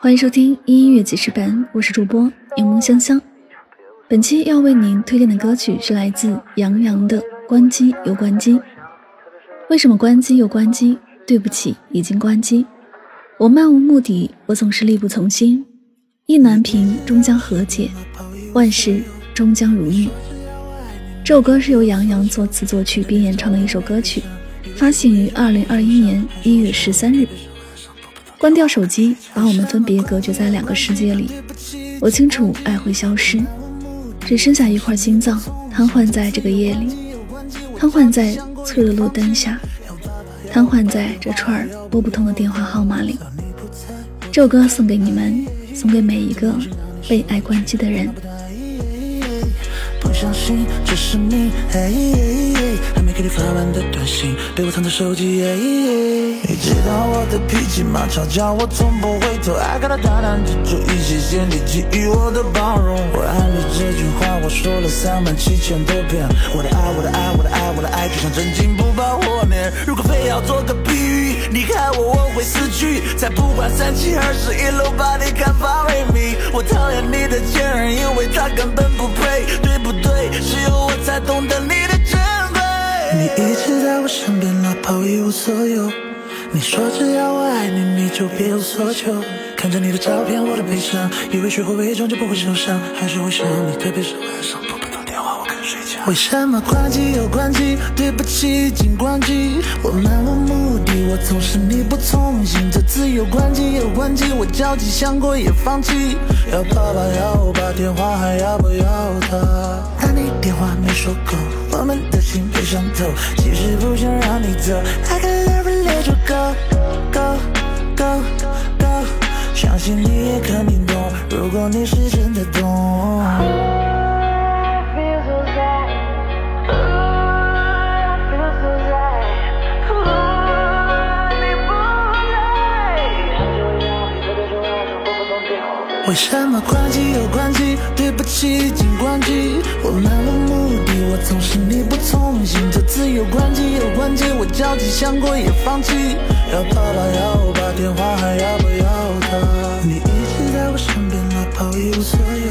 欢迎收听音乐记事本，我是主播柠檬香香。本期要为您推荐的歌曲是来自杨洋的《关机又关机》。为什么关机又关机？对不起，已经关机。我漫无目的，我总是力不从心。意难平，终将和解；万事终将如愿。这首歌是由杨洋作词作曲并演唱的一首歌曲，发行于二零二一年一月十三日。关掉手机，把我们分别隔绝在两个世界里。我清楚爱会消失，只剩下一块心脏瘫痪在这个夜里，瘫痪在脆弱的路灯下，瘫痪在这串拨不通的电话号码里。这首歌送给你们，送给每一个被爱关机的人。不相信这是你，还没给你发完的短信，被我藏在手机。你知道我的脾气吗？吵架我从不回头，爱看到大胆的主意，谢谢你给予我的包容。我爱你这句话我说了三万七千多遍，我的爱，我的爱，我的爱，我的爱，就像真金不怕火炼。如果非要做个比喻，离开我我会死去，才不管三七二十一路把你看发为我身边，哪怕一无所有。你说只要我爱你，你就别无所求。看着你的照片，我的悲伤，以为学会伪装就不会受伤，还是会想你，特别是晚上拨不到电话，我更睡觉。为什么关机又关机？对不起，已经关机。我漫无目的，我总是力不从心。这次又关机又关机，我焦急想过也放弃。要爸爸要我把电话还要不要他？打你电话没说够，们的心被伤透，其实不想让你走。I can never let you go go go go，相信你也肯定懂，如果你是真的懂。为什么关机又关机？对不起，已经关机。我漫无目的，我总是力不从心。这次又关机又关机，我焦急想过也放弃。要爸爸要我把电话还要不要他？你一直在我身边，哪怕一无所有。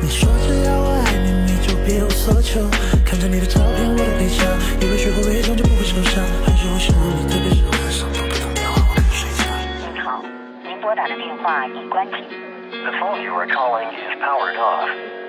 你说只要我爱你，你就别无所求。看着你的照片，我的悲伤，以为学会伪装就不会受伤，还是会想你，特别是晚上拨不通电话，我更睡觉。您好，您拨打的电话已关机。The phone you are calling is powered off.